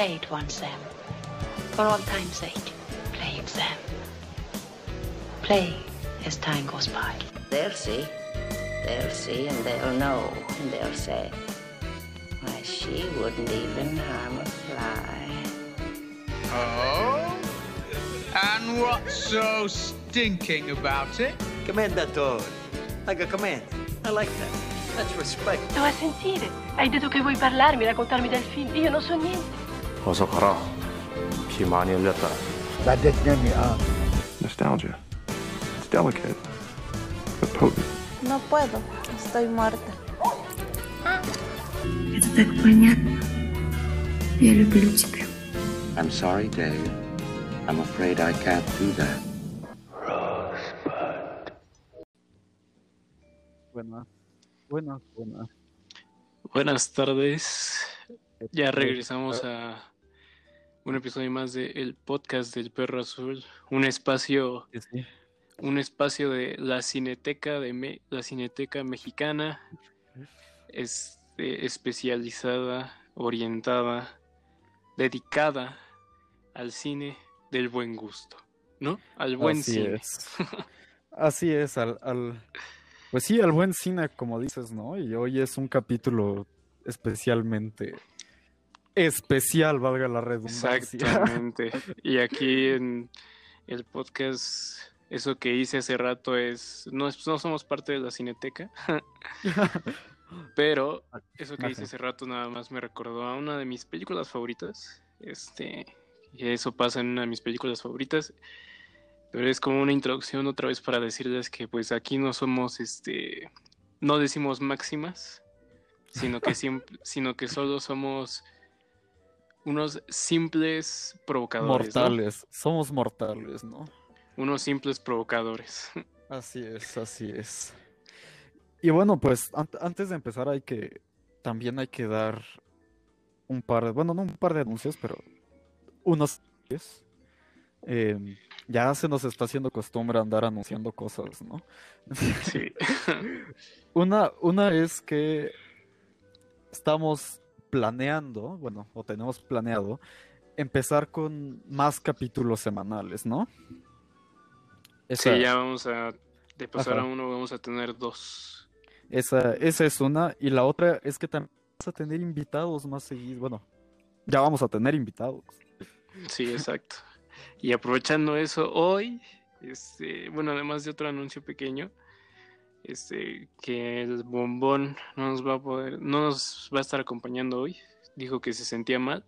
Play it once, Sam. For all time's sake, play it, Sam. Play as time goes by. They'll see. They'll see and they'll know and they'll say, why, she wouldn't even harm a fly. Oh? And what's so stinking about it? Commendatore. Like a command. I like that. That's respect. Sto a sentire. Hai detto che vuoi parlarmi, raccontarmi del film. Io non so niente. 어서 가라. 피 많이 흘렸다. Nostalgia. It's delicate, but potent. No puedo, estoy muerta. Это так понятно. Я люблю тебя. I'm sorry, Dave. I'm afraid I can't do that. Buenas, buenas, buenas. Buenas tardes. Ya regresamos a un episodio más de el podcast del Perro Azul, un espacio, un espacio de la Cineteca de Me- la Cineteca mexicana, este, especializada, orientada, dedicada al cine del buen gusto, ¿no? Al buen Así cine. es. Así es, al, al- Pues sí, al buen cine, como dices, ¿no? Y hoy es un capítulo especialmente especial, valga la redundancia. Exactamente. Y aquí en el podcast, eso que hice hace rato es, no, es- no somos parte de la cineteca, pero eso que hice hace rato nada más me recordó a una de mis películas favoritas. Este, y eso pasa en una de mis películas favoritas. Pero es como una introducción otra vez para decirles que pues aquí no somos, este, no decimos máximas, sino que siempre, sino que solo somos unos simples provocadores. ¿no? Mortales, somos mortales, ¿no? Unos simples provocadores. Así es, así es. Y bueno, pues an- antes de empezar hay que, también hay que dar un par de, bueno, no un par de anuncios, pero unos... Em, ya se nos está haciendo costumbre andar anunciando cosas, ¿no? Sí. Una, una es que estamos planeando, bueno, o tenemos planeado, empezar con más capítulos semanales, ¿no? Esa- Sí, ya vamos a, de pasar Ajá. a uno, vamos a tener dos. Esa, esa es una. Y la otra es que también vamos a tener invitados más seguidos. Bueno, ya vamos a tener invitados. Sí, exacto. Y aprovechando eso, hoy, este, bueno, además de otro anuncio pequeño, este, que el bombón no nos va a poder, no nos va a estar acompañando hoy. Dijo que se sentía mal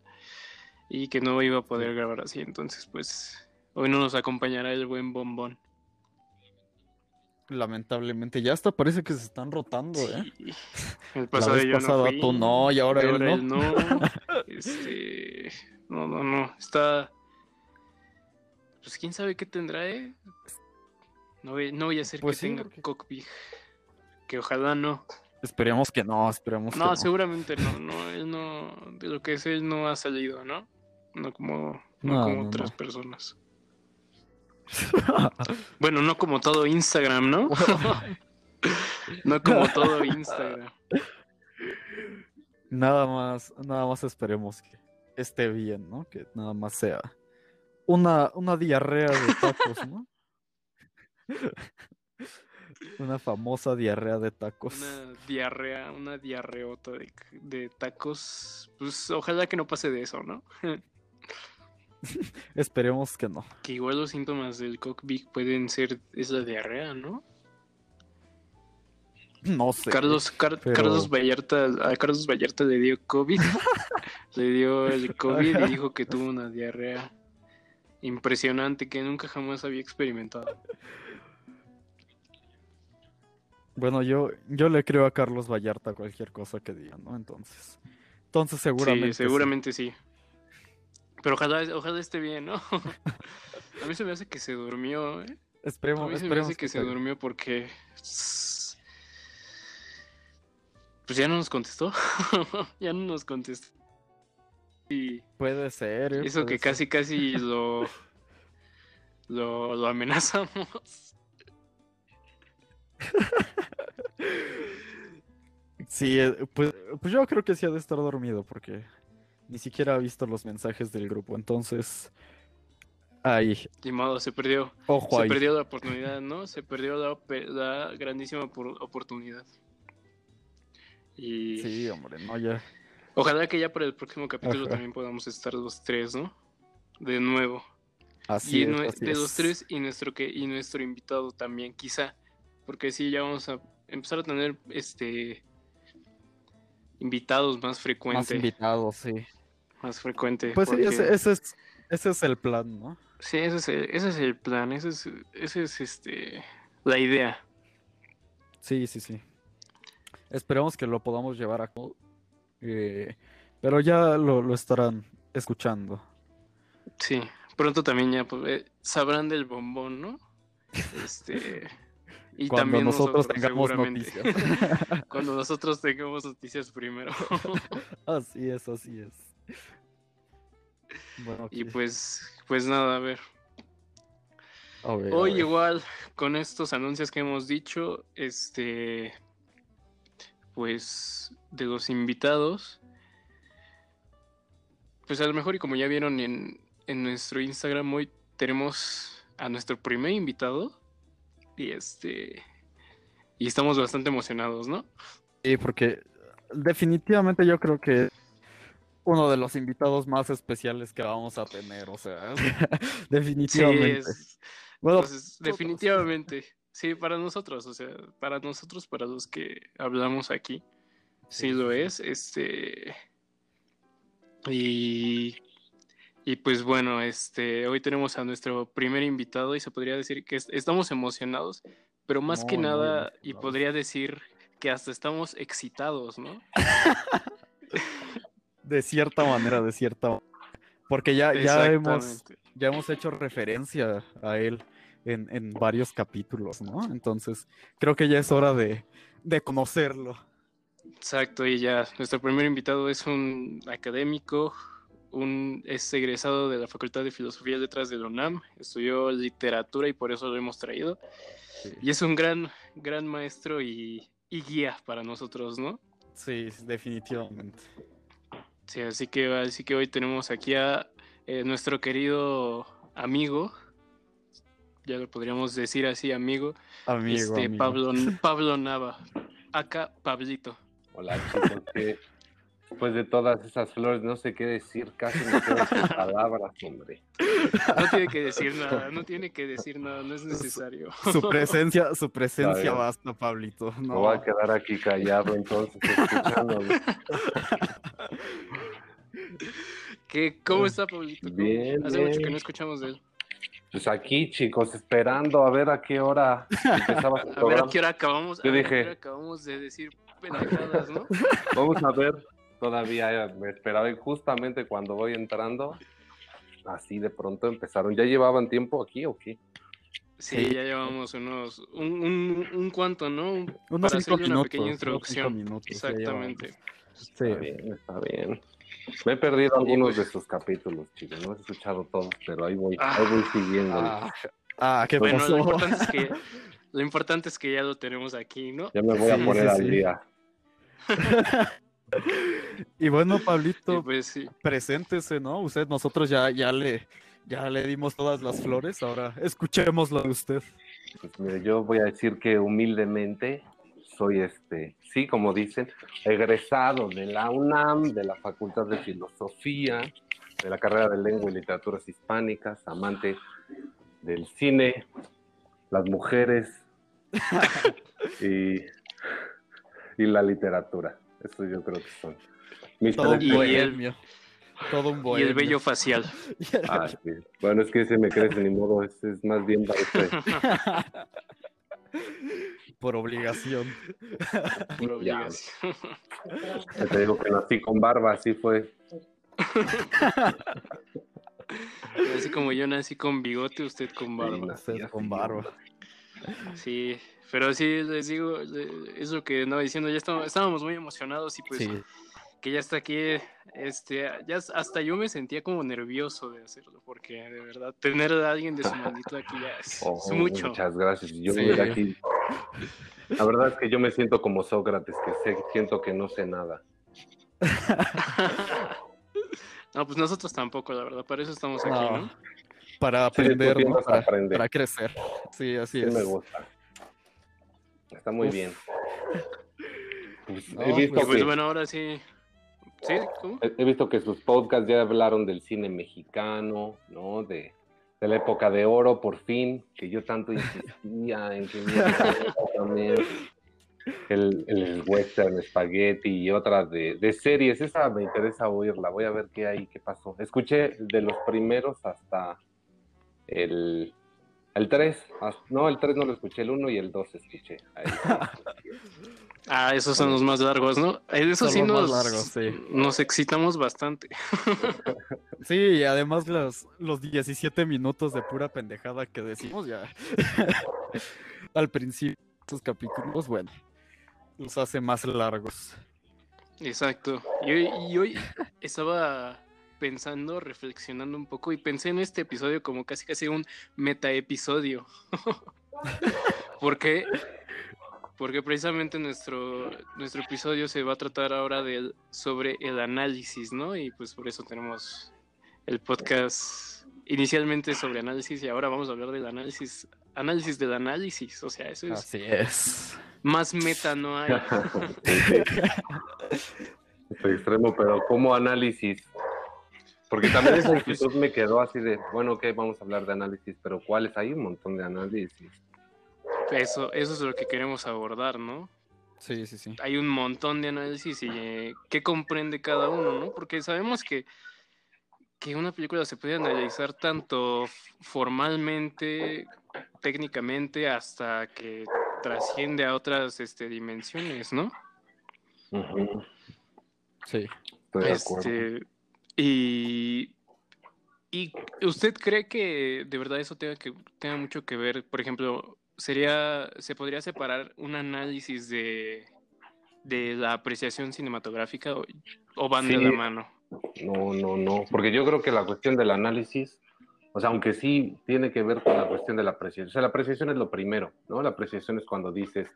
y que no iba a poder grabar así. Entonces, pues, hoy no nos acompañará el buen bombón. Lamentablemente, ya hasta parece que se están rotando, ¿eh? El La pasado vez yo no fui, tú no, y ahora y él no. no. Este, no, no, no, está... Pues quién sabe qué tendrá, ¿eh? No voy, no voy a hacer Pues que sí, tenga porque- cockpit. Que ojalá no. Esperemos que no, esperemos que No, no. seguramente no, no, él no, de lo que es él no ha salido, ¿no? No como, no No, como no, otras no. personas. Bueno, no como todo Instagram, ¿no? no como todo Instagram. Nada más, nada más esperemos que esté bien, ¿no? Que nada más sea una, una diarrea de tacos, ¿no? Una famosa diarrea de tacos. Una diarrea, una diarreota de, de tacos. Pues ojalá que no pase de eso, ¿no? Esperemos que no. que igual los síntomas del cockpit pueden ser es la diarrea, ¿no? No sé. Carlos, Car- pero- Carlos Vallarta, a Carlos Vallarta le dio COVID. le dio el COVID y dijo que tuvo una diarrea impresionante que nunca jamás había experimentado. Bueno, yo, yo le creo a Carlos Vallarta cualquier cosa que diga, ¿no? Entonces. Entonces seguramente. sí, seguramente sí. Pero ojalá, ojalá esté bien, ¿no? a mí se me hace que se durmió, ¿eh? Esperemos, a mí se me hace que, se durmió porque... Pues ya no nos contestó. ya no nos contestó. Y Puede ser. ¿eh? eso Puede que ser. casi, casi lo, lo, lo amenazamos. Sí, eh, pues, pues yo creo que sí ha de estar dormido porque ni siquiera ha visto los mensajes del grupo, entonces ahí. Modo, se perdió. Ojo se ahí. perdió la oportunidad, ¿no? Se perdió la, grandísima opor- oportunidad. Y Sí, hombre, no ya. Ojalá que ya para el próximo capítulo Ajá. también podamos estar los tres, ¿no? De nuevo. Así y es, así de los es. tres y nuestro que y nuestro invitado también, quizá. Porque sí, ya vamos a empezar a tener este invitados más Más frecuentes. invitados, sí. Más frecuente. Pues sí, porque- ese, ese es, ese es el plan, ¿no? Sí, ese es el, ese es el plan, ese es, ese es este la idea. Sí, sí, sí. Esperemos que lo podamos llevar a cabo. Eh, pero ya lo, lo estarán escuchando. Sí, pronto también ya pues, eh, sabrán del bombón, ¿no? Este y Cuando también nosotros nosotros, tengamos noticias. Cuando nosotros tengamos noticias primero. Así es, así es. Bueno, y pues pues nada, a ver. A ver, a Hoy ver. igual con estos anuncios que hemos dicho, este pues de los invitados pues a lo mejor y como ya vieron en, en nuestro Instagram hoy tenemos a nuestro primer invitado y este y estamos bastante emocionados, ¿no? Sí, porque definitivamente yo creo que uno de los invitados más especiales que vamos a tener, o sea, definitivamente. Sí, es- Bueno, Entonces, definitivamente, sí, para nosotros, o sea, para nosotros, para los que hablamos aquí, sí, lo es, este, y, y pues bueno, este, hoy tenemos a nuestro primer invitado y se podría decir que es- estamos emocionados, pero más que nada, y podría decir que hasta estamos excitados, ¿no? de cierta manera, de cierta manera. Porque ya, ya hemos, ya hemos hecho referencia a él en, en varios capítulos, ¿no? Entonces, creo que ya es hora de, de conocerlo. Exacto, y ya nuestro primer invitado es un académico, un es egresado de la Facultad de Filosofía y Letras de la UNAM, estudió literatura y por eso lo hemos traído. Y es un gran, gran maestro y, y guía para nosotros, ¿no? Sí, definitivamente. Sí, así que, así que hoy tenemos aquí a eh, nuestro querido amigo, ya lo podríamos decir así, amigo, Amigo, este, amigo. Pablo, Pablo Nava, acá Pablito. Hola chicos, que después de todas esas flores no sé qué decir, casi me quedo sin palabras, hombre. No tiene que decir nada, no tiene que decir nada, no es necesario. Su presencia, su presencia basta, Pablito. Me No. voy a quedar aquí callado entonces escuchándolo. ¿Qué, ¿Cómo está, Pablito? ¿Cómo- Bien, Hace mucho que no escuchamos de él. Pues aquí chicos, esperando a ver a qué hora empezaba el A ver a programa. qué hora acabamos, a Yo ver a qué dije- hora acabamos de decir pendejadas, ¿no? Vamos a ver, todavía me esperaba y justamente cuando voy entrando, así de pronto empezaron. ¿Ya llevaban tiempo aquí o qué? Sí, Sí. ya llevamos unos, un, un, un cuanto, ¿no? Un- Unos Para cinco hacerle una minutos, pequeña unos cinco introducción. minutos Exactamente. Sí. Está bien, está bien. Me he perdido algunos de sus capítulos, chicos. No he escuchado todos, pero ahí voy, ahí voy siguiendo. Ah, ah, qué Bueno, pasó? lo importante, es que, lo importante es que ya lo tenemos aquí, ¿no? Ya me voy a poner sí, al sí. día. Y bueno, Pablito, pues sí. preséntese, ¿no? Usted, nosotros ya, ya le, ya le dimos todas las flores, ahora escuchemos lo de usted. Pues mire, yo voy a decir que humildemente soy este, sí, como dicen, egresado de la UNAM, de la Facultad de Filosofía, de la carrera de Lengua y Literaturas Hispánicas, amante del cine, las mujeres y, y la literatura. Eso yo creo que son. mis Todo un tres Y bohemio. Todo un Y bohemio. el vello facial. Ah, sí. Bueno, es que ese me crece, ni modo, ese es más bien para este. Por obligación. Por obligación. Ya te digo que nací con barba, así fue. Así como yo nací con bigote, usted con Sí, barba. nací Usted con barba. Sí, pero sí, les digo, le- es lo que andaba diciendo, ya estábamos, estábamos muy emocionados y pues Sí. que ya está aquí, este, ya hasta yo me sentía como nervioso de hacerlo, porque de verdad, tener a alguien de su maldito aquí ya es, Oh, es mucho. Muchas gracias. Yo Sí. aquí. La verdad es que yo me siento como Sócrates, que sé, siento que no sé nada. No, pues nosotros tampoco, la verdad, para eso estamos aquí, No, ¿no? Para Sí, aprender, para, aprender. para crecer. Sí, así Sí es. me gusta. Está muy Uf. bien. Pues, No, he, visto pues que, bueno, ahora sí. ¿Sí? ¿Cómo? he- he visto que sus podcasts ya hablaron del cine mexicano, ¿no? De, de la época de oro, por fin, que yo tanto insistía en que también. El, el western, spaghetti y otras de, de series. Esa me interesa oírla. Voy a ver qué hay, qué pasó. Escuché de los primeros hasta el, el 3. No, el 3 no lo escuché, el 1 y el 2 escuché. Ahí. Ah, esos son los más largos, ¿no? Eh, Eso Son sí los más nos, largos, sí. nos excitamos bastante. Sí, y además los, los 17 minutos de pura pendejada que decimos ya al principio de estos capítulos, bueno, los hace más largos. Exacto. Y hoy, y hoy estaba pensando, reflexionando un poco y pensé en este episodio como casi casi un meta episodio. ¿Por qué? Porque precisamente nuestro, nuestro episodio se va a tratar ahora del, sobre el análisis, ¿no? Y pues por eso tenemos el podcast inicialmente sobre análisis y ahora vamos a hablar del análisis, análisis del análisis. O sea, eso es Así es. más meta no hay. Estoy extremo, pero como análisis. Porque también esa inquietud me quedó así de, bueno, ok, vamos a hablar de análisis, pero ¿cuáles? Hay un montón de análisis. Eso, eso es lo que queremos abordar, ¿no? Sí, sí, sí. Hay un montón de análisis y eh, qué comprende cada uno, ¿no? Porque sabemos que, que una película se puede analizar tanto formalmente, técnicamente, hasta que trasciende a otras este, dimensiones, ¿no? Sí. Estoy de acuerdo. Este, y, y usted cree que de verdad eso tenga que tenga mucho que ver, por ejemplo, sería se podría separar un análisis de de la apreciación cinematográfica o, o van de la mano. No, no, no. Porque yo creo que la cuestión del análisis, o sea, aunque sí tiene que ver con la cuestión de la apreciación. O sea, la apreciación es lo primero, ¿no? La apreciación es cuando dices,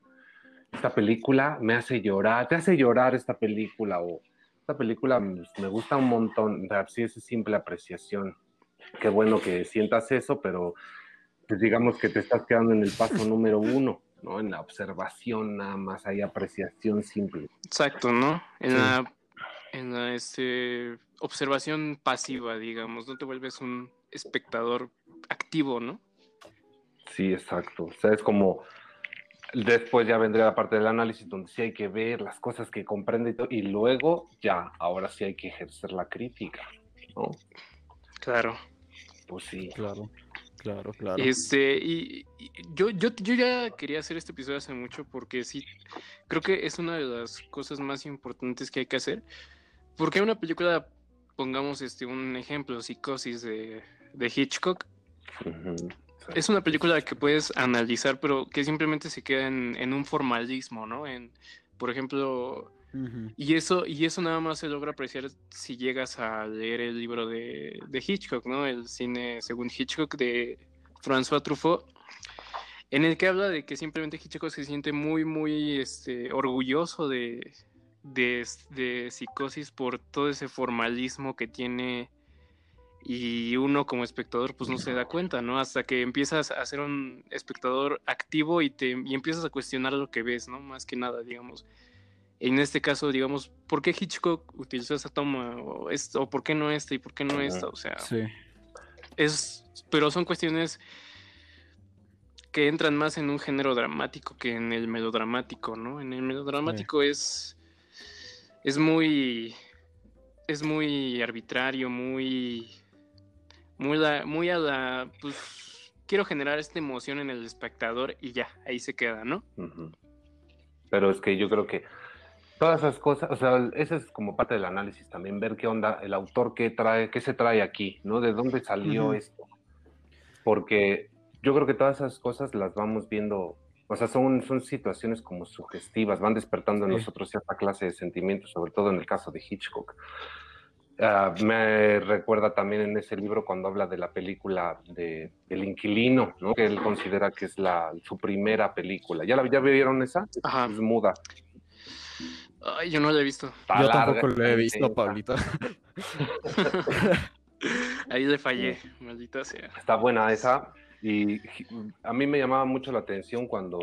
esta película me hace llorar, te hace llorar esta película, o esta película me gusta un montón. O sea, sí, es simple apreciación. Qué bueno que sientas eso, pero pues digamos que te estás quedando en el paso número uno, ¿no? En la observación, nada más hay apreciación simple. Exacto, ¿no? En Sí. la en la este observación pasiva, digamos, no te vuelves un espectador activo, ¿no? Sí, exacto. O sea, es como después ya vendría la parte del análisis donde sí hay que ver las cosas que comprende y, todo, y luego ya, ahora sí hay que ejercer la crítica, ¿no? Claro. Pues sí. Claro, claro, claro. Este, y, y yo, yo, yo ya quería hacer este episodio hace mucho porque sí, creo que es una de las cosas más importantes que hay que hacer. Porque hay una película, pongamos este un ejemplo, Psicosis de, de Hitchcock. Es una película que puedes analizar, pero que simplemente se queda en, en un formalismo, ¿no? En, por ejemplo, Y eso, y eso nada más se logra apreciar si llegas a leer el libro de, de Hitchcock, ¿no? El cine según Hitchcock de François Truffaut, en el que habla de que simplemente Hitchcock se siente muy, muy este, orgulloso de, de, de psicosis por todo ese formalismo que tiene y uno como espectador pues no se da cuenta, ¿no? Hasta que empiezas a ser un espectador activo y, te, y empiezas a cuestionar lo que ves, ¿no? Más que nada, digamos. En este caso, digamos, ¿por qué Hitchcock utilizó esa toma? ¿O, esto, o por qué no esta? ¿Y por qué no esta? O sea, Sí. es, pero son cuestiones que entran más en un género dramático que en el melodramático, ¿no? En el melodramático es, es muy, es muy arbitrario, muy, muy, la- muy a la, pues, quiero generar esta emoción en el espectador y ya, ahí se queda, ¿no? Pero es que yo creo que todas esas cosas, o sea, ese es como parte del análisis también, ver qué onda, el autor qué trae, qué se trae aquí, ¿no? ¿De dónde salió esto? Porque yo creo que todas esas cosas las vamos viendo, o sea, son, son situaciones como sugestivas, van despertando en Sí. nosotros cierta clase de sentimientos, sobre todo en el caso de Hitchcock. Ah, me recuerda también en ese libro cuando habla de la película de El Inquilino, ¿no? que él considera que es la, su primera película. ¿Ya, la, ¿Ya vieron esa? Ajá. Es muda. Ay, yo no la he visto. Está Yo larga, tampoco lo he visto. Pablita. Ahí le fallé, maldita sea. Está buena esa. Y a mí me llamaba mucho la atención cuando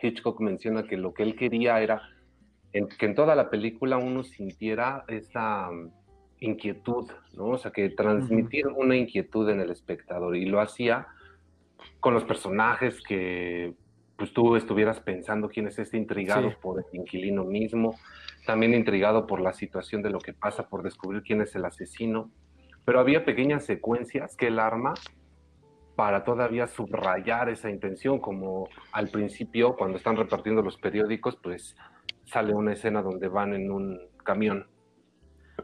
Hitchcock menciona que lo que él quería era en, que en toda la película uno sintiera esa mm, inquietud, ¿no? O sea, que transmitir una inquietud en el espectador y lo hacía con los personajes que pues tú estuvieras pensando quién es este intrigado Sí. por el inquilino mismo, también intrigado por la situación de lo que pasa, por descubrir quién es el asesino. Pero había pequeñas secuencias que él arma para todavía subrayar esa intención, como al principio, cuando están repartiendo los periódicos, pues sale una escena donde van en un camión.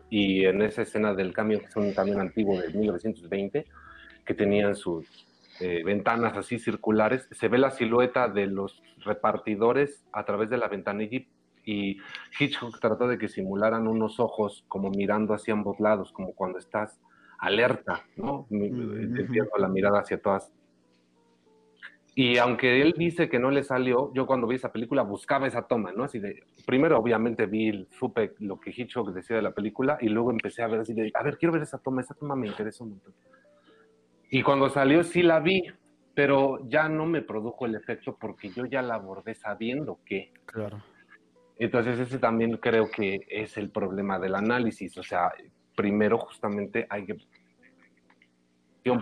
Y en esa escena del camión, que es un camión antiguo de 1920, que tenían sus eh, ventanas así circulares, se ve la silueta de los repartidores a través de la ventanilla y- Hitchcock trató de que simularan unos ojos como mirando hacia ambos lados, como cuando estás alerta, ¿no? Desviando la mirada hacia todas. Y aunque él dice que no le salió, yo cuando vi esa película buscaba esa toma, ¿no? Así de, primero obviamente vi, supe lo que Hitchcock decía de la película y luego empecé a ver así de, a ver, quiero ver esa toma, esa toma me interesa un montón. Y cuando salió sí la vi, pero ya no me produjo el efecto porque yo ya la abordé sabiendo que. Claro. Entonces ese también creo que es el problema del análisis, o sea, primero justamente hay que...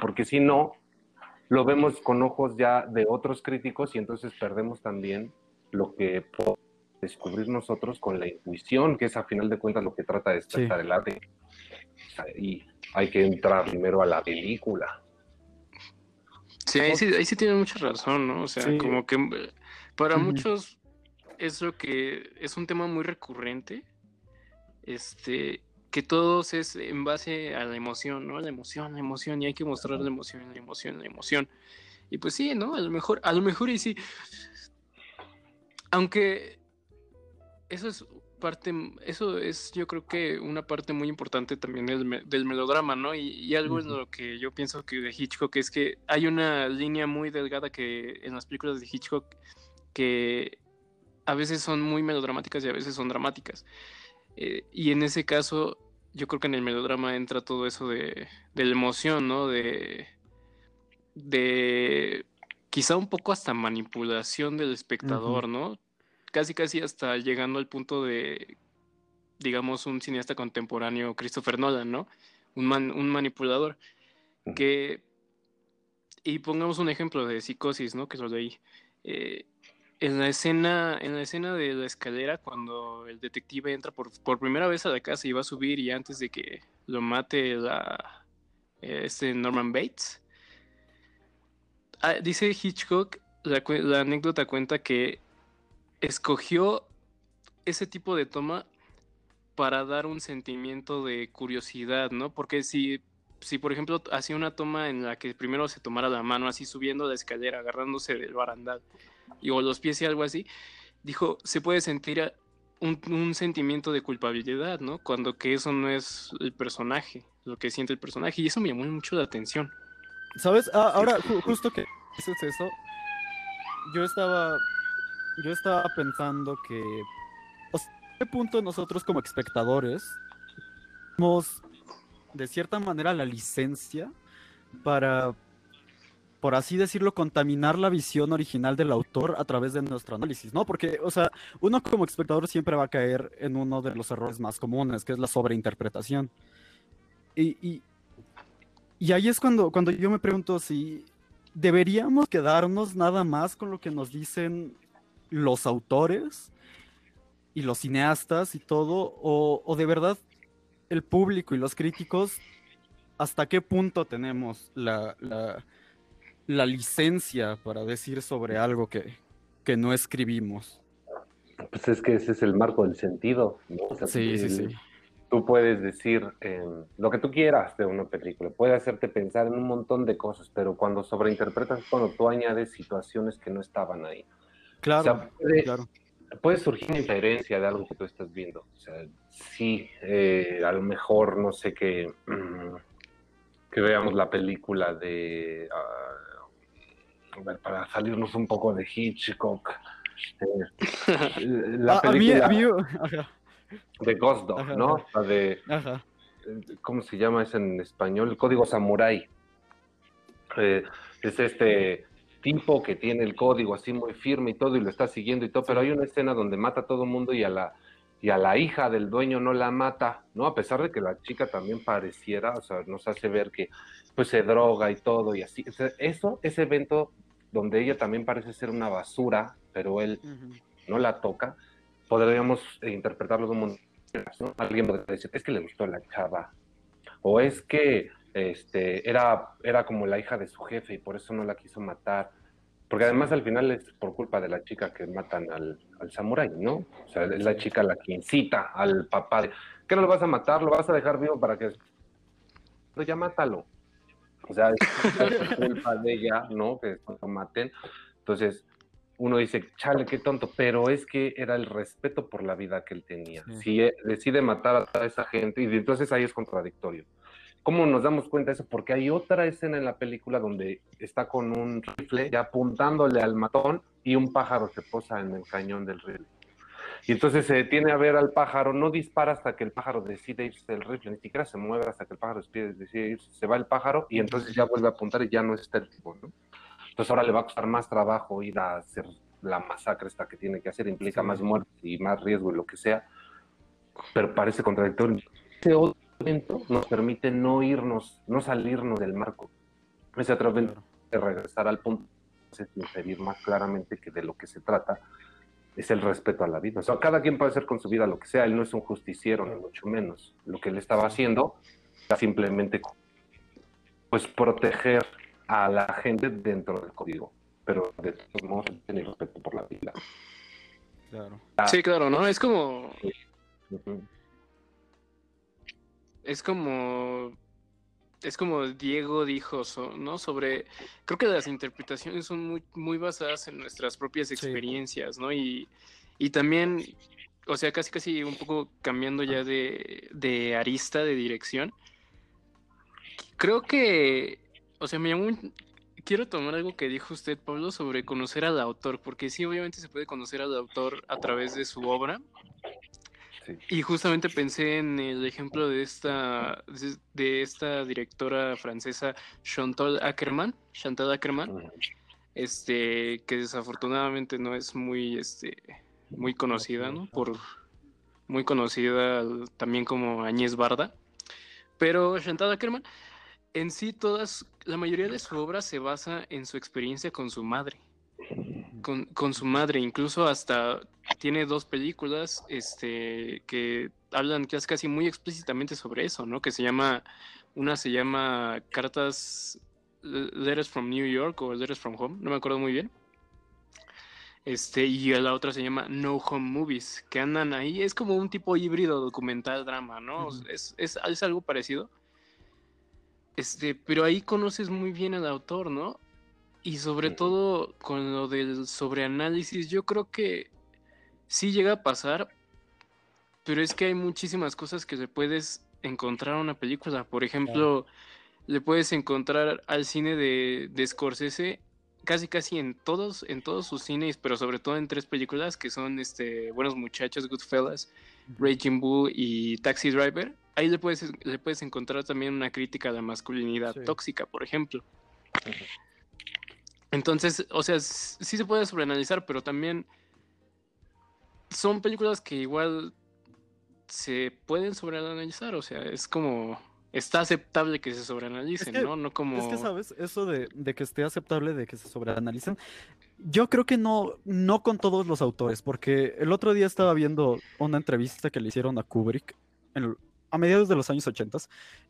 Porque si no, lo vemos con ojos ya de otros críticos y entonces perdemos también lo que podemos descubrir nosotros con la intuición, que es a final de cuentas lo que trata de despertar el arte. O sea, y hay que entrar primero a la película. Sí, ahí sí, ahí sí tiene mucha razón, ¿no? O sea, Sí. como que eh, para muchos es lo que es un tema muy recurrente, este, que todos es en base a la emoción, ¿no? La emoción, la emoción, y hay que mostrar la emoción, la emoción, la emoción. Y pues sí, ¿no? A lo mejor, a lo mejor y sí. Aunque eso es parte, eso es yo creo que una parte muy importante también del, del melodrama, ¿no? Y, y algo en lo que yo pienso que de Hitchcock es que hay una línea muy delgada que en las películas de Hitchcock que a veces son muy melodramáticas y a veces son dramáticas. Eh, y en ese caso, yo creo que en el melodrama entra todo eso de, de la emoción, ¿no? De, de quizá un poco hasta manipulación del espectador, ¿no? Casi, casi hasta llegando al punto de, digamos, un cineasta contemporáneo, Christopher Nolan, ¿no? Un, man- un manipulador. Que, y pongamos un ejemplo de psicosis, ¿no? Que lo leí. Eh, en la escena, en la escena de la escalera, cuando el detective entra por, por primera vez a la casa y va a subir, y antes de que lo mate la, este Norman Bates, ah, dice Hitchcock, la anécdota cuenta que escogió ese tipo de toma para dar un sentimiento de curiosidad, ¿no? Porque si, si por ejemplo, hacía una toma en la que primero se tomara la mano así subiendo la escalera, agarrándose del barandal, y, o los pies y algo así, dijo, se puede sentir un, un sentimiento de culpabilidad, ¿no? Cuando que eso no es el personaje, lo que siente el personaje, y eso me llamó mucho la atención. ¿Sabes? Ah, ahora, ju- justo que dices eso, yo estaba, yo estaba pensando que, o sea, ¿a qué punto nosotros como espectadores tenemos, de cierta manera, la licencia para, por así decirlo, contaminar la visión original del autor a través de nuestro análisis, ¿no? Porque, o sea, uno como espectador siempre va a caer en uno de los errores más comunes, que es la sobreinterpretación. Y, y, y ahí es cuando, cuando yo me pregunto si deberíamos quedarnos nada más con lo que nos dicen los autores y los cineastas y todo, o, o de verdad el público y los críticos, hasta qué punto tenemos la, la, la licencia para decir sobre algo que, que no escribimos. Pues es que ese es el marco del sentido, ¿no? O sea, Sí, sí, el- sí. Tú puedes decir eh, lo que tú quieras de una película, puede hacerte pensar en un montón de cosas, pero cuando sobreinterpretas, cuando tú añades situaciones que no estaban ahí. Claro, O sea, puede, claro. puede surgir una inferencia de algo que tú estás viendo. O sea, sí, eh, a lo mejor, no sé, que, mm, que veamos la película de... ah, a ver, para salirnos un poco de Hitchcock. eh, la Ah, a mí- película a mí- ajá. de Ghost Dog, Ajá, ¿no? ajá. La de Ajá. ¿cómo se llama eso en español? El código samurái. Eh, es este tipo que tiene el código así muy firme y todo y lo está siguiendo y todo, pero hay una escena donde mata a todo el mundo y a la y a la hija del dueño no la mata, ¿no? A pesar de que la chica también pareciera, o sea, nos hace ver que pues se droga y todo y así. O sea, eso, ese evento donde ella también parece ser una basura, pero él no la toca, podríamos interpretarlo de un ¿no? Alguien podría decir, es que le gustó la chava, o es que este, era, era como la hija de su jefe y por eso no la quiso matar. Porque además al final es por culpa de la chica que matan al, al samurái, ¿no? O sea, es la chica la que incita al papá de, ¿qué no lo vas a matar? ¿Lo vas a dejar vivo para que... Pero ya mátalo. O sea, es culpa de ella, ¿no? Que lo maten. Entonces, uno dice, chale, qué tonto, pero es que era el respeto por la vida que él tenía. Si eh, decide matar a esa gente, y entonces ahí es contradictorio. ¿Cómo nos damos cuenta de eso? Porque hay otra escena en la película donde está con un rifle ya apuntándole al matón y un pájaro se posa en el cañón del rifle. Y entonces se detiene a ver al pájaro, no dispara hasta que el pájaro decide irse del rifle, ni siquiera se mueve hasta que el pájaro decide irse, se va el pájaro y entonces ya vuelve a apuntar y ya no está el tipo, ¿no? Entonces ahora le va a costar más trabajo ir a hacer la masacre esta que tiene que hacer, implica más muerte y más riesgo y lo que sea, pero parece contradictorio. Otro nos permite no irnos, no salirnos del marco. Ese otro evento de regresar al punto, es inferir más claramente que de lo que se trata es el respeto a la vida. O sea, cada quien puede hacer con su vida lo que sea, él no es un justiciero, ni mucho menos. Lo que él estaba haciendo era simplemente pues proteger a la gente dentro del código, pero de todos modos tiene respeto por la vida. Claro. Sí, claro, ¿no? Es como... Es como... Es como Diego dijo, so- ¿no? Sobre... Creo que las interpretaciones son muy, muy basadas en nuestras propias experiencias, ¿no? Y, y también, o sea, casi casi un poco cambiando ya de, de arista, de dirección. Creo que, o sea, me llamó Quiero tomar algo que dijo usted, Pablo, sobre conocer al autor, porque sí, obviamente se puede conocer al autor a través de su obra. Y justamente pensé en el ejemplo de esta, de- esta directora francesa Chantal Ackerman, Chantal Ackerman, este, que desafortunadamente no es muy, este, muy conocida, ¿no? Por, muy conocida también como Agnès Barda. Pero Chantal Ackerman, en sí todas, la mayoría de su obra se basa en su experiencia con su madre. Con, con su madre, incluso hasta tiene dos películas este, que hablan casi, casi muy explícitamente sobre eso, ¿no? Que se llama, una se llama Cartas, Letters from New York o Letters from Home, no me acuerdo muy bien. Este, y la otra se llama No Home Movies, que andan ahí, es como un tipo híbrido documental drama, ¿no? es, es, es algo parecido. Este, pero ahí conoces muy bien al autor, ¿no? Y sobre todo con lo del sobreanálisis, yo creo que sí llega a pasar, pero es que hay muchísimas cosas que le puedes encontrar a una película. Por ejemplo, le puedes encontrar al cine de, de Scorsese casi casi en todos, en todos sus cines, pero sobre todo en tres películas que son este Buenos Muchachos, Goodfellas, Raging Bull y Taxi Driver. Ahí le puedes, le puedes encontrar también una crítica a la masculinidad tóxica, por ejemplo. Entonces, o sea, sí se puede sobreanalizar, pero también son películas que igual se pueden sobreanalizar, o sea, es como está aceptable que se sobreanalicen, que- ¿no? No como Es que, ¿sabes? Eso de, de que esté aceptable, de que se sobreanalicen, yo creo que no, no con todos los autores, porque el otro día estaba viendo una entrevista que le hicieron a Kubrick en- a mediados de los años 80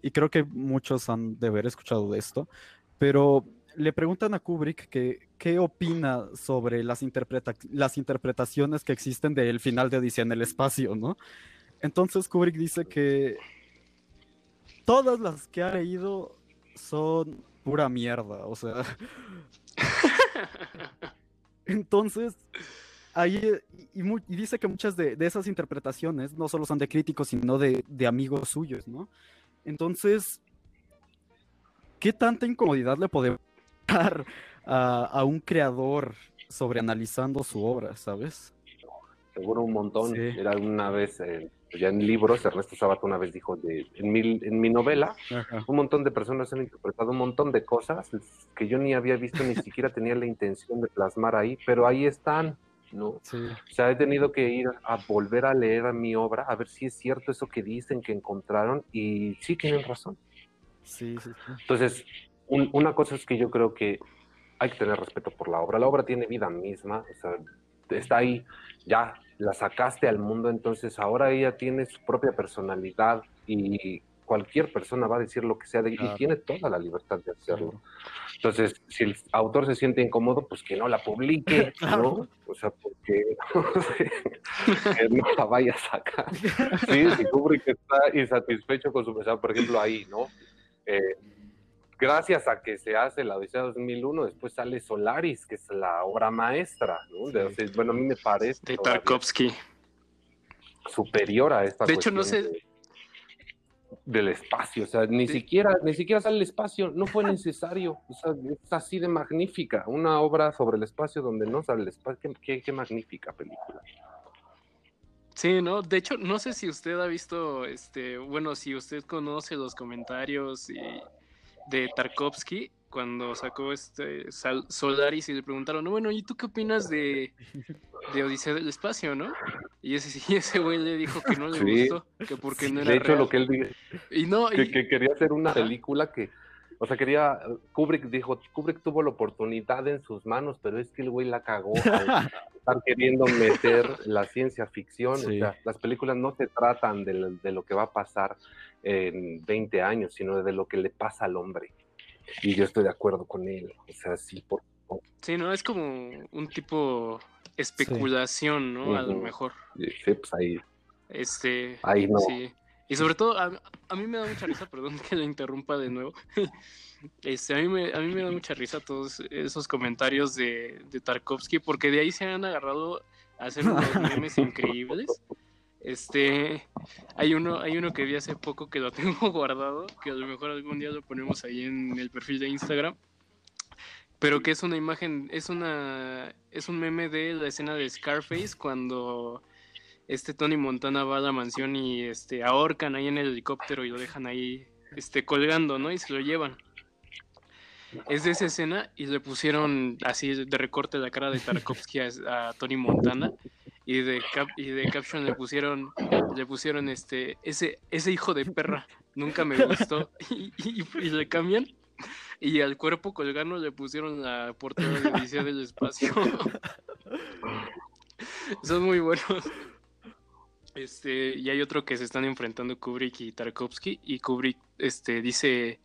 y creo que muchos han de haber escuchado de esto, pero le preguntan a Kubrick que qué opina sobre las, interpreta- las interpretaciones que existen del final de Odisea en el espacio, ¿no? Entonces Kubrick dice que todas las que ha leído son pura mierda, o sea. Entonces, ahí, y, y dice que muchas de, de esas interpretaciones no solo son de críticos, sino de, de amigos suyos, ¿no? Entonces, ¿qué tanta incomodidad le podemos a, a un creador sobre analizando su obra, ¿sabes? Seguro un montón. Sí. Era una vez, eh, ya en libros, Ernesto Sabato una vez dijo, de, en, mi, en mi novela, un montón de personas han interpretado un montón de cosas que yo ni había visto, ni siquiera tenía la intención de plasmar ahí, pero ahí están, ¿no? O sea, he tenido que ir a volver a leer mi obra, a ver si es cierto eso que dicen, que encontraron, y sí tienen razón. Sí, sí, sí. Entonces, una cosa es que yo creo que hay que tener respeto por la obra. La obra tiene vida misma, o sea, está ahí, ya la sacaste al mundo, entonces ahora ella tiene su propia personalidad y cualquier persona va a decir lo que sea de, y tiene toda la libertad de hacerlo. Entonces, si el autor se siente incómodo, pues que no la publique, ¿no? O sea, porque que no la vaya a sacar. Sí, si que está insatisfecho con su mensaje, por ejemplo, ahí, ¿no? Eh, gracias a que se hace la Odisea 2001, después sale Solaris, que es la obra maestra, ¿no? bueno, a mí me parece... De Tarkovsky. Superior a esta. De hecho, no sé... del espacio, o sea, ni siquiera, ni siquiera sale el espacio, no fue necesario, o sea, es así de magnífica, una obra sobre el espacio donde no sale el espacio, qué, qué magnífica película. Sí, no, de hecho, no sé si usted ha visto, este, bueno, si usted conoce los comentarios y de Tarkovsky cuando sacó este Solaris y le preguntaron, bueno, ¿y tú qué opinas de, de Odisea del Espacio, no? Y ese, ese güey le dijo que no le gustó, que porque no era De hecho, real. lo que él dijo, y no, que, que, quería hacer una película que, o sea, quería, Kubrick dijo, Kubrick tuvo la oportunidad en sus manos, pero es que el güey la cagó al estar queriendo meter la ciencia ficción, o sea, las películas no se tratan de, de lo que va a pasar, en 20 años, sino de lo que le pasa al hombre. Y yo estoy de acuerdo con él. O sea, sí, por... Sí, ¿no? Es como un tipo especulación, ¿no? A lo mejor. Sí, pues ahí. Este. Ahí no. Sí. Y sobre todo, a, a, mí me da mucha risa, perdón que lo interrumpa de nuevo. Este, a, mí me, a mí me da mucha risa todos esos comentarios de, de Tarkovsky, porque de ahí se han agarrado a hacer unos memes increíbles. Este, hay uno, hay uno que vi hace poco que lo tengo guardado, que a lo mejor algún día lo ponemos ahí en el perfil de Instagram, pero que es una imagen, es una, es un meme de la escena de Scarface cuando este Tony Montana va a la mansión y este ahorcan ahí en el helicóptero y lo dejan ahí, este colgando, ¿no? Y se lo llevan. Es de esa escena y le pusieron así de recorte la cara de Tarkovsky a, a Tony Montana y de y de caption le pusieron le pusieron este ese ese hijo de perra nunca me gustó y, le cambian y al cuerpo colgando le pusieron la portada del Espacio. Son muy buenos. Este y hay otro que se están enfrentando Kubrick y Tarkovsky y Kubrick este dice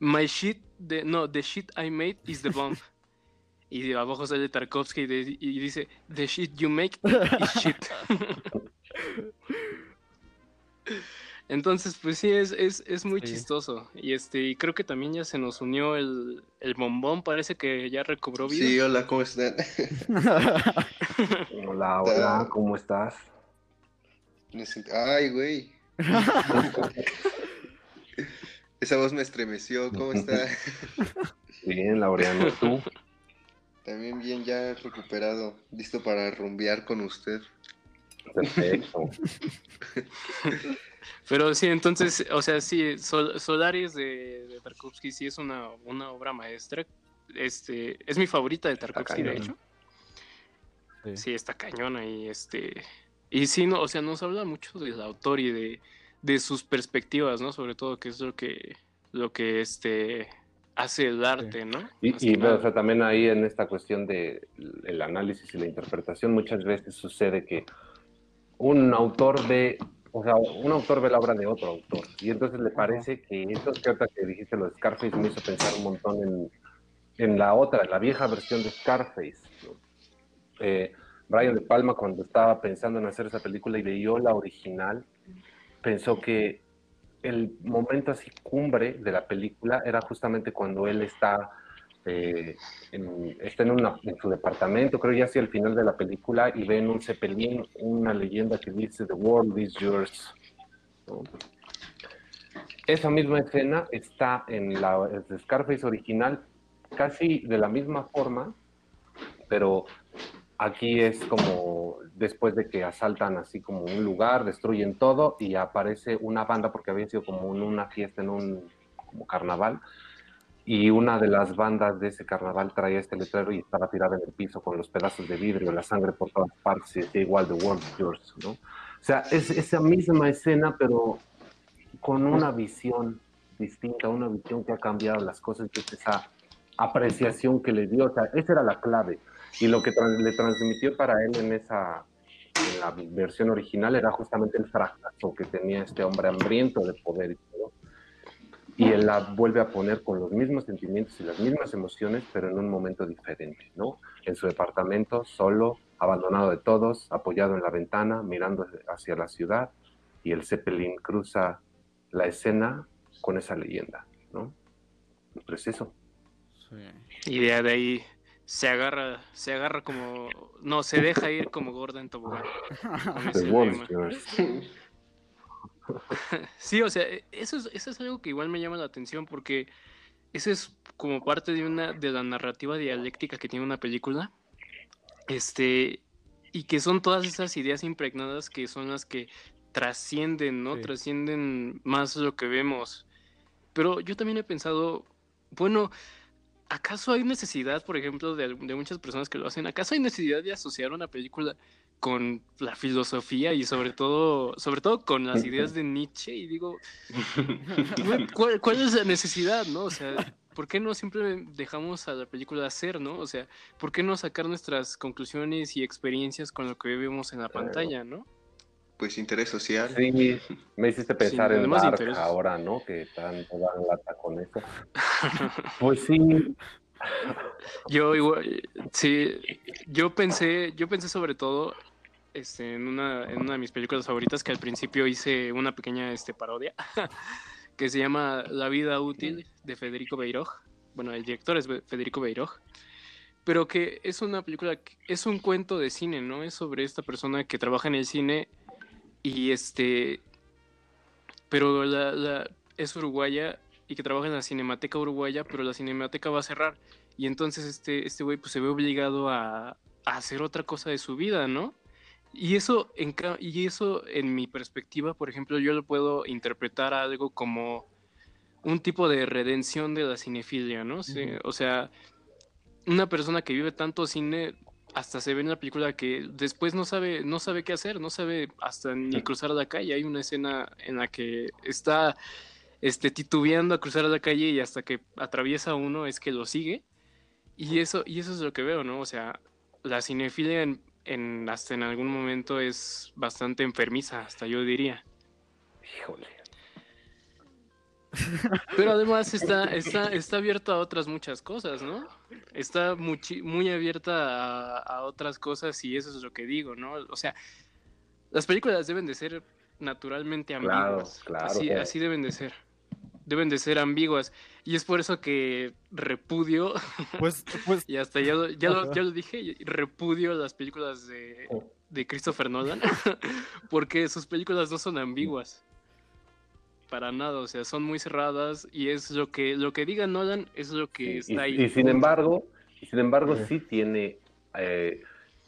my shit the, no the shit I made is the bomb y abajo sale Tarkovsky y, dice, The shit you make is shit. Entonces, pues sí, es, es, es muy chistoso. Y este, y creo que también ya se nos unió el, el bombón, parece que ya recobró vida. Sí, hola, ¿cómo están? hola, hola, ¿cómo estás? Ay, güey. Esa voz me estremeció, ¿cómo estás? Bien, Laureano, ¿tú? También bien, ya recuperado, listo para rumbear con usted. Perfecto. Pero sí, entonces, o sea, sí, Solaris de, Tarkovsky sí es una, una, obra maestra. Este, es mi favorita de Tarkovsky, de hecho. Sí. está cañona y este y sí, no, o sea, nos habla mucho del autor y de, de sus perspectivas, ¿no? Sobre todo que es lo que lo que este hace el arte, ¿no? Y, o sea, también ahí en esta cuestión de el análisis y la interpretación, muchas veces sucede que un autor ve, o sea, un autor ve la obra de otro autor, y entonces le parece que esto que que dijiste lo de Scarface me hizo pensar un montón en, en la otra, la vieja versión de Scarface. Eh, Brian De Palma cuando estaba pensando en hacer esa película y leyó la original, pensó que el momento así cumbre de la película era justamente cuando él está, eh, en, está en, su departamento, creo ya hacia el final de la película, y ve en un cepelín una leyenda que dice The world is yours. Esa misma escena está en la Scarface original, casi de la misma forma, pero Aquí es como después de que asaltan así como un lugar, destruyen todo y aparece una banda porque había sido como en una fiesta en un como carnaval y una de las bandas de ese carnaval traía este letrero y estaba tirada en el piso con los pedazos de vidrio, la sangre por todas partes y decía igual The World Yours, ¿no? O sea, es esa misma escena pero con una visión distinta, una visión que ha cambiado las cosas, que es esa apreciación que le dio, o sea, esa era la clave y lo que le transmitió para él en esa en la versión original era justamente el fracaso que tenía este hombre hambriento de poder y todo. Y él la vuelve a poner con los mismos sentimientos y las mismas emociones, pero en un momento diferente, ¿no? En su departamento, solo, abandonado de todos, apoyado en la ventana, mirando hacia la ciudad, y el Zeppelin cruza la escena con esa leyenda, ¿no? Pues eso. Y de ahí se agarra, se agarra como, no, se deja ir como gorda en tobogán. sí, o sea, eso es, eso es algo que igual me llama la atención porque eso es como parte de una de la narrativa dialéctica que tiene una película. Este, y que son todas esas ideas impregnadas que son las que trascienden, ¿no? Trascienden más lo que vemos. Pero yo también he pensado, bueno, ¿acaso hay necesidad, por ejemplo, de, muchas personas que lo hacen? ¿Acaso hay necesidad de asociar una película con la filosofía y sobre todo, sobre todo con las ideas de Nietzsche? Y digo, ¿cuál, ¿cuál, es la necesidad, no? O sea, ¿por qué no siempre dejamos a la película hacer, no? O sea, ¿por qué no sacar nuestras conclusiones y experiencias con lo que vemos en la pantalla, no? Pues interés social. Sí, me hiciste pensar en Dark ahora, ¿no? Que están toda lata con eso. pues sí. Yo igual, sí, yo pensé, yo pensé sobre todo este, en, una, en una de mis películas favoritas que al principio hice una pequeña este, parodia que se llama La vida útil de Federico Beiroj. Bueno, el director es Federico Beiroj pero que es una película, es un cuento de cine, ¿no? Es sobre esta persona que trabaja en el cine y este. Pero la, es uruguaya y que trabaja en la Cinemateca Uruguaya, pero la Cinemateca va a cerrar. Y entonces este, este güey pues se ve obligado a, hacer otra cosa de su vida, ¿no? Y eso, en, y eso, en mi perspectiva, por ejemplo, yo lo puedo interpretar algo como un tipo de redención de la cinefilia, ¿no? O sea, una persona que vive tanto cine hasta se ve en la película que después no sabe, no sabe qué hacer, no sabe hasta ni cruzar la calle. Hay una escena en la que está este, titubeando a cruzar la calle y hasta que atraviesa uno es que lo sigue. Y eso, y eso es lo que veo, ¿no? O sea, la cinefilia en, en, hasta en algún momento es bastante enfermiza, hasta yo diría. Híjole. Pero además está, está, está abierto a otras muchas cosas, ¿no? Está muy, muy abierta a, otras cosas y eso es lo que digo, ¿no? O sea, las películas deben de ser naturalmente ambiguas. así, así deben de ser. Deben de ser ambiguas. Y es por eso que repudio, pues, pues y hasta ya, ya, lo, ya lo dije, repudio las películas de, de Christopher Nolan, porque sus películas no son ambiguas para nada, o sea, son muy cerradas y es lo que lo que diga Nolan es lo que está ahí. Y sin embargo, sin embargo sí tiene, eh,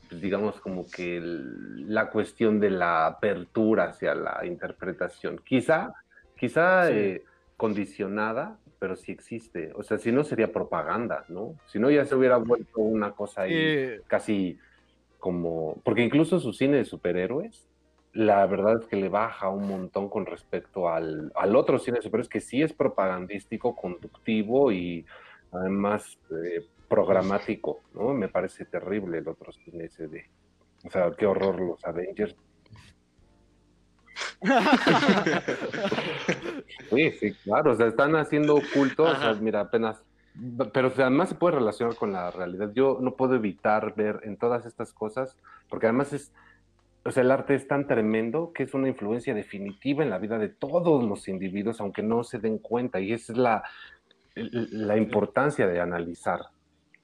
pues, digamos como que la cuestión de la apertura hacia la interpretación, quizá, quizá eh, condicionada, pero sí existe. O sea, si no sería propaganda, ¿no? Si no ya se hubiera vuelto una cosa ahí eh. casi como, porque incluso su cine de superhéroes la verdad es que le baja un montón con respecto al, otro cine pero es que sí es propagandístico, conductivo y además eh, programático, ¿no? Me parece terrible el otro cine ese de, o sea, qué horror los Avengers. sí, sí, claro, o sea, están haciendo ocultos, mira, apenas, pero además se puede relacionar con la realidad. Yo no puedo evitar ver en todas estas cosas, porque además es, o sea, el arte es tan tremendo que es una influencia definitiva en la vida de todos los individuos, aunque no se den cuenta. Y esa es la, la importancia de analizar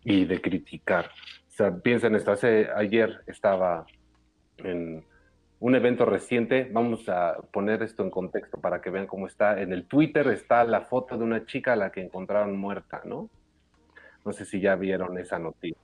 y de criticar. O sea, piensa en esto. Hace, ayer estaba en un evento reciente. Vamos a poner esto en contexto para que vean cómo está. En el Twitter está la foto de una chica a la que encontraron muerta, ¿no? No sé si ya vieron esa noticia.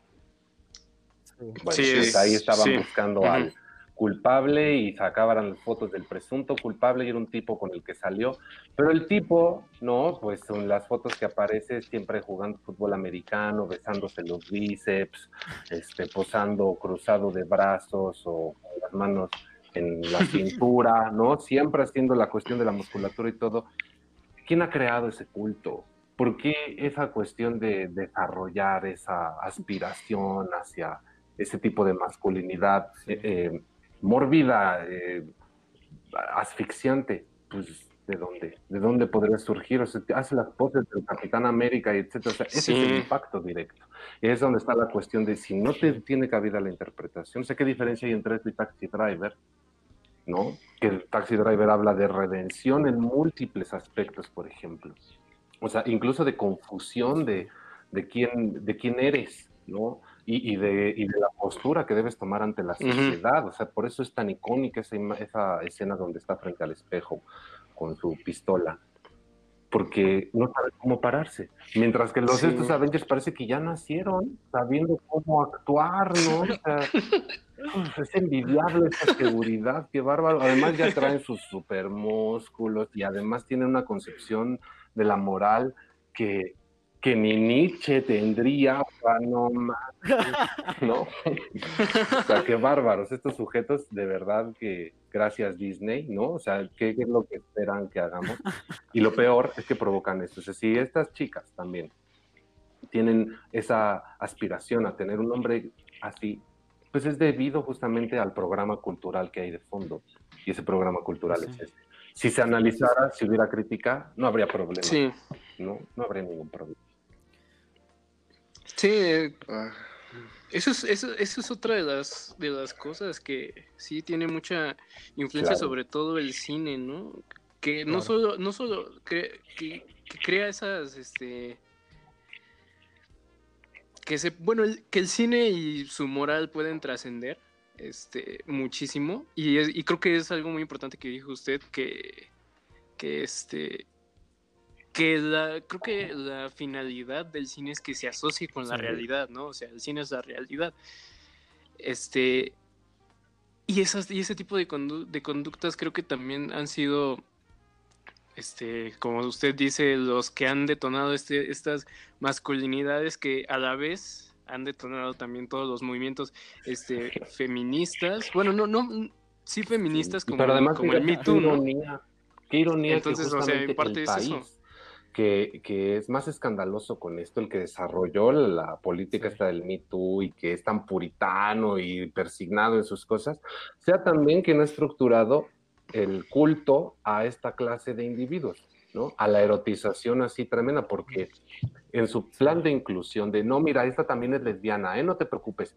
Bueno, Sí, pues es- ahí estaban sí. buscando Ujú. al culpable y sacaban fotos del presunto culpable y era un tipo con el que salió. Pero el tipo, no, pues son las fotos que aparece siempre jugando fútbol americano, besándose los bíceps, este, posando cruzado de brazos o con las manos en la cintura, ¿no? Siempre haciendo la cuestión de la musculatura y todo. ¿Quién ha creado ese culto? ¿Por qué esa cuestión de desarrollar esa aspiración hacia ese tipo de masculinidad eh, eh, mórbida, eh, asfixiante? Pues, ¿de dónde? ¿De dónde podría surgir? O sea, te hace las poses del Capitán América etcétera. O sea, ese es el Sí. impacto directo. Y es donde está la cuestión de si no te tiene cabida la interpretación. Sé qué diferencia hay entre esto y Taxi Driver, ¿no? Que el Taxi Driver habla de redención en múltiples aspectos, por ejemplo. O sea, incluso de confusión de, de, quién, de quién eres, ¿no? Y, y de, y de la postura que debes tomar ante la sociedad. O sea, por eso es tan icónica esa, esa escena donde está frente al espejo con su pistola. Porque no sabe cómo pararse. Mientras que los Sí. estos Avengers parece que ya nacieron sabiendo cómo actuar, ¿no? O sea, es envidiable esa seguridad, qué bárbaro. Además ya traen sus super músculos y además tienen una concepción de la moral que, que ni Nietzsche tendría, o sea, no más, ¿no? O sea, qué bárbaros estos sujetos, de verdad que gracias Disney, ¿no? O sea, ¿qué, qué es lo que esperan que hagamos? Y lo peor es que provocan esto. O sea, si estas chicas también tienen esa aspiración a tener un hombre así, pues es debido justamente al programa cultural que hay de fondo. Y ese programa cultural Sí. es este. Si se analizara, si hubiera crítica, no habría problema. Sí. No, no habría ningún problema. Sí, Ah, eso es, eso, eso es otra de las, de las cosas que sí tiene mucha influencia Claro. sobre todo el cine, ¿no? Que no Claro. solo, no solo cre- que, que crea esas, este, que se, bueno, el- que el cine y su moral pueden trascender, este, muchísimo, y, es- y creo que es algo muy importante que dijo usted, que, que este, que la, creo que la finalidad del cine es que se asocie con la Sí. realidad, ¿no? O sea, el cine es la realidad. Este, y, esas, y ese tipo de, condu- de conductas creo que también han sido, este, como usted dice, los que han detonado este, estas masculinidades que a la vez han detonado también todos los movimientos este, feministas. Bueno, no, no, sí feministas como, Pero además, como el Me Too, ¿no? ironía, qué ironía Entonces, que o sea, en parte es eso. Que, que es más escandaloso con esto, el que desarrolló la política esta del Me Too y que es tan puritano y persignado en sus cosas, sea también quien ha estructurado el culto a esta clase de individuos, ¿no? A la erotización así tremenda, porque en su plan de inclusión, de no, mira, esta también es lesbiana, ¿eh? No te preocupes.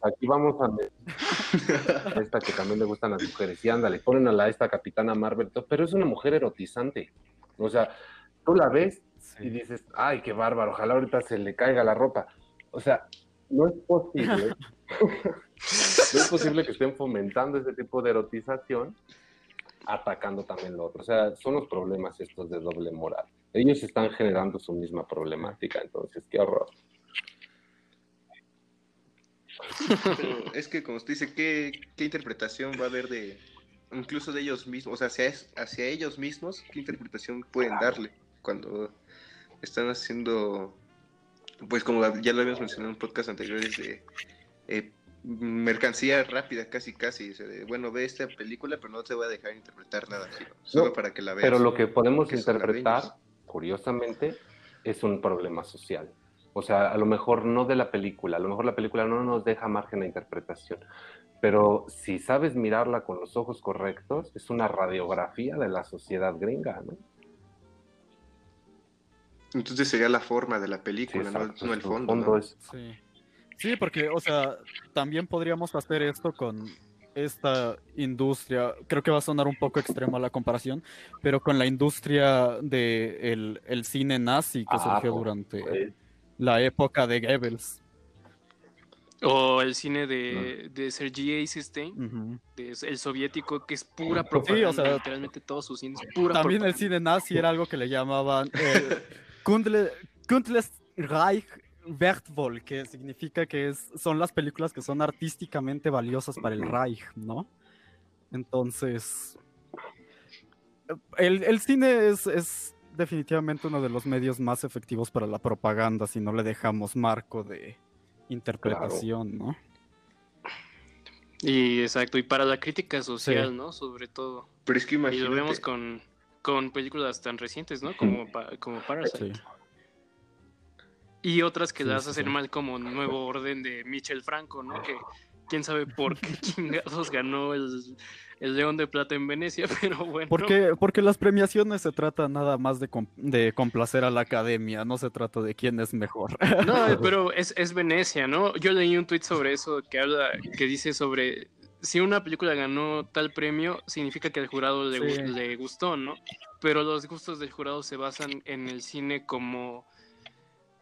Sea, aquí vamos a esta que también le gustan las mujeres. Y ándale, ponen a la esta capitana Marvel, pero es una mujer erotizante. O sea, tú la ves y dices, ay, qué bárbaro, ojalá ahorita se le caiga la ropa. O sea, no es posible, no es posible que estén fomentando ese tipo de erotización atacando también lo otro. O sea, son los problemas estos de doble moral. Ellos están generando su misma problemática, entonces, qué horror. Pero es que, como usted dice, ¿qué, qué interpretación va a haber de, incluso de ellos mismos? O sea, hacia, hacia ellos mismos, ¿qué interpretación pueden darle cuando están haciendo, pues como ya lo habíamos mencionado en podcast anteriores, de eh, mercancía rápida, casi, casi? o sea, de, bueno, ve esta película, pero no te voy a dejar interpretar nada, sino solo No, para que la veas. Pero lo que podemos interpretar, curiosamente, es un problema social. O sea, a lo mejor no de la película, a lo mejor la película no nos deja margen de interpretación, pero si sabes mirarla con los ojos correctos, es una radiografía de la sociedad gringa, ¿no? Entonces sería la forma de la película, no, exacto, no el fondo. fondo ¿no? es- Sí. Sí, porque, o sea, también podríamos hacer esto con esta industria, creo que va a sonar un poco extrema la comparación, pero con la industria del el cine nazi que Ah, surgió durante pues. la época de Goebbels. O el cine de, de Sergei Eisenstein, de- el soviético, que es pura Sí, propaganda. o sea, literalmente todo su cine es pura También el cine nazi era algo que le llamaban eh, Kundle- Kundles Reich Wertvoll, que significa que es, son las películas que son artísticamente valiosas para el Reich, ¿no? Entonces, el, el cine es, es definitivamente uno de los medios más efectivos para la propaganda si no le dejamos marco de interpretación, ¿no? Y exacto, y para la crítica social, Sí. ¿no? Sobre todo. Pero es que Y lo imagínate. vemos con, con películas tan recientes, ¿no? Como, pa- como Parasite. Sí. Y otras que Sí, las hacen sí. mal como Nuevo Orden de Michel Franco, ¿no? Que quién sabe por qué chingados ganó el, el León de Plata en Venecia, pero bueno. Porque, porque las premiaciones se trata nada más de, com- de complacer a la academia, no se trata de quién es mejor. No, pero es, es Venecia, ¿no? Yo leí un tweet sobre eso que habla, que dice sobre si una película ganó tal premio, significa que al jurado le, Sí. le gustó, ¿no? Pero los gustos del jurado se basan en el cine como,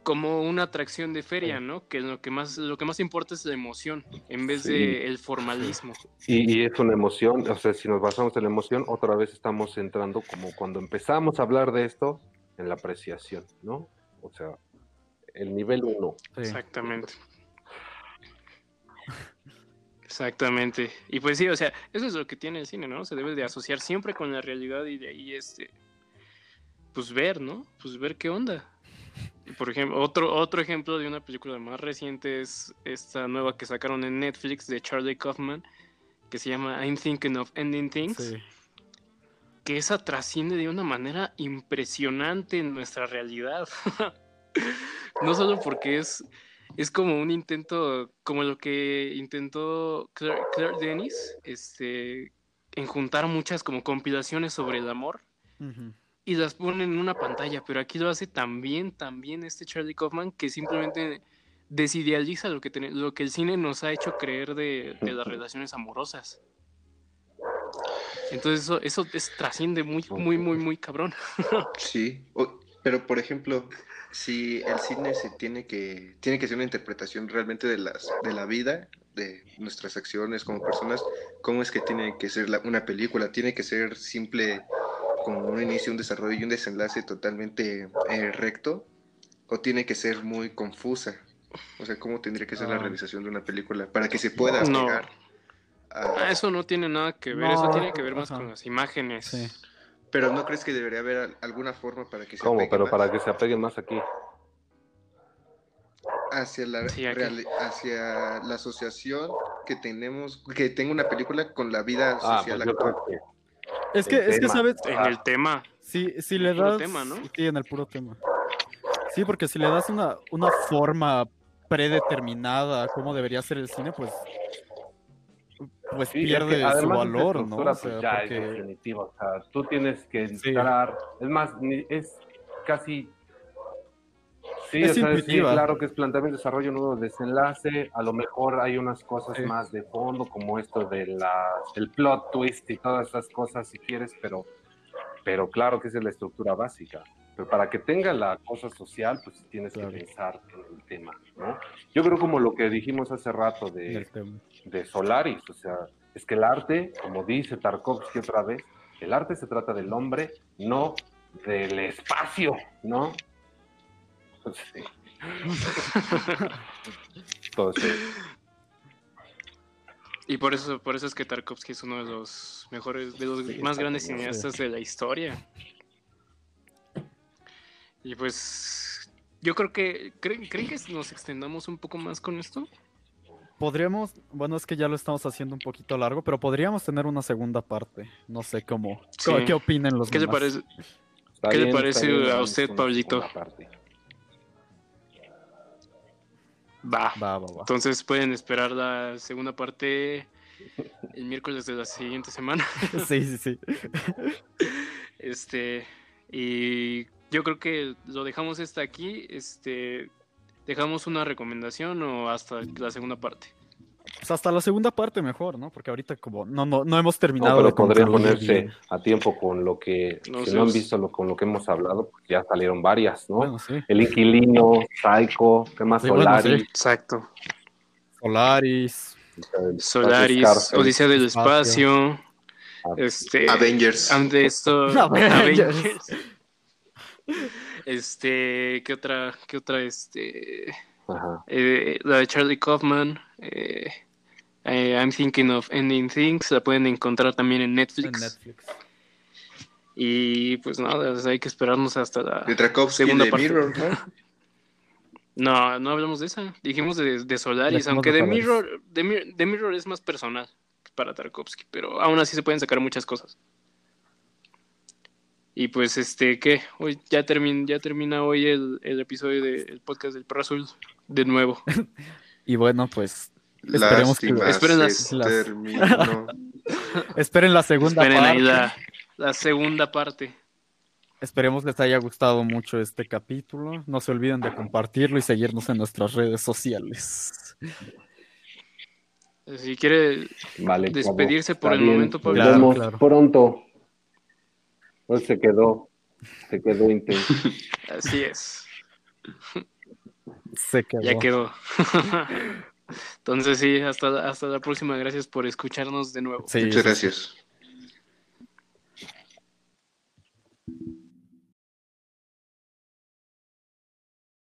como una atracción de feria, ¿no? Que lo que más, lo que más importa es la emoción, en vez Sí. de el formalismo. Y, y es una emoción, o sea, si nos basamos en la emoción, otra vez estamos entrando como cuando empezamos a hablar de esto, en la apreciación, ¿no? O sea, el nivel uno. Exactamente. Exactamente. Y pues sí, o sea, eso es lo que tiene el cine, ¿no? Se debe de asociar siempre con la realidad y de ahí, este, pues ver, ¿no? Pues ver qué onda. Y, Por ejemplo, otro, otro ejemplo de una película más reciente es esta nueva que sacaron en Netflix de Charlie Kaufman, que se llama I'm Thinking of Ending Things, Sí. que esa trasciende de una manera impresionante en nuestra realidad. no solo porque es, es como un intento, como lo que intentó Claire, Claire Denis, este, en juntar muchas como compilaciones sobre el amor y las pone en una pantalla, pero aquí lo hace también, también este Charlie Kaufman que simplemente desidealiza lo que, ten- lo que el cine nos ha hecho creer de, de las relaciones amorosas. Entonces eso, eso es- trasciende muy, muy, muy, muy cabrón. Sí, o- pero por ejemplo, si el cine se tiene que tiene que ser una interpretación realmente de las de la vida, de nuestras acciones como personas, ¿cómo es que tiene que ser la- una película? ¿Tiene que ser simple como un inicio, un desarrollo y un desenlace totalmente eh, recto? ¿O tiene que ser muy confusa? O sea, ¿cómo tendría que ser la Ah. realización de una película para que se pueda No. pegar a- Ah, eso no tiene nada que ver, eso tiene que ver más ajá. con las imágenes. Sí. Pero ¿no crees que debería haber al- alguna forma para que se ¿Cómo? apegue Pero más? para que se apeguen más aquí. hacia la Sí, hacia la asociación que tenemos que tenga una película con la vida Ah, social pues yo actual. que Es que, es que sabes, En el tema. si, si le das... tema, ¿no? Sí, en el puro tema. Sí, porque si le das una, una forma predeterminada a cómo debería ser el cine, pues pues Sí, es que pierde su valor, ¿no? O sea, pues, ya porque- es definitiva. O sea, tú tienes que entrar. Es más, es casi. Sí, Es o sea, sí, claro que es planteamiento, desarrollo, nuevo desenlace. A lo mejor hay unas cosas más de fondo, como esto de la, el plot twist y todas esas cosas, si quieres, pero, pero claro que esa es la estructura básica. Pero para que tenga la cosa social, pues tienes Claro. que pensar en el tema, ¿no? Yo creo como lo que dijimos hace rato de, de Solaris, o sea, es que el arte, como dice Tarkovsky otra vez, el arte se trata del hombre, no del espacio, ¿no? Entonces, sí. Entonces, Y por eso, por eso es que Tarkovsky es uno de los mejores, de los Sí, más grandes cineastas de la historia. Y pues yo creo que ¿creen, ¿creen que nos extendamos un poco más con esto? Podríamos, bueno, es que ya lo estamos haciendo un poquito largo, pero podríamos tener una segunda parte. No sé cómo. Sí. ¿Qué opinen los ¿Qué le demás? parece? está ¿Qué le bien, parece está bien, a usted, una Pablito? Va. Va, va, va. Entonces pueden esperar la segunda parte el miércoles de la siguiente semana. Sí, sí, sí. Este, y yo creo que lo dejamos hasta aquí. Este, dejamos una recomendación o hasta la segunda parte. Pues hasta la segunda parte mejor, ¿no? Porque ahorita como no, no, no hemos No, terminado pero de podrían ponerse a tiempo con lo que, No si no han visto lo, con lo que hemos hablado, pues ya salieron varias, ¿no? Bueno, sí. El Inquilino, Psycho, ¿qué más? Sí, bueno, Solaris. sí. Exacto. Solaris. Solaris. Odisea del Espacio. Espacio. Este. Avengers. esto. Avengers. Avengers. Este. ¿Qué otra? ¿Qué otra? Este. Eh, la de Charlie Kaufman. Eh, eh, I'm Thinking of Ending Things. La pueden encontrar también en Netflix. Y pues nada, hay que esperarnos hasta la segunda de parte. Mirror, ¿no? No, no hablamos de esa. Dijimos de, de Solaris, aunque de Mirror, de, Mir- de Mirror es más personal para Tarkovsky, pero aún así se pueden sacar muchas cosas. Y pues, este, ¿qué? Hoy ya, termin, ya termina hoy el, el episodio del podcast del Perro Azul de nuevo. Y bueno, pues esperemos que Esperen las- se las- terminó. esperen la segunda Esperen parte. ahí la, la segunda parte. Esperemos les haya gustado mucho este capítulo. No se olviden de compartirlo y seguirnos en nuestras redes sociales. Si quiere Vale, despedirse por el bien, momento, Nos Pablo. Claro, vemos claro. pronto. Pues se quedó, se quedó intenso. Así es. Se quedó. Ya quedó. Entonces sí, hasta, hasta la próxima. Gracias por escucharnos de nuevo. Sí, Muchas gracias.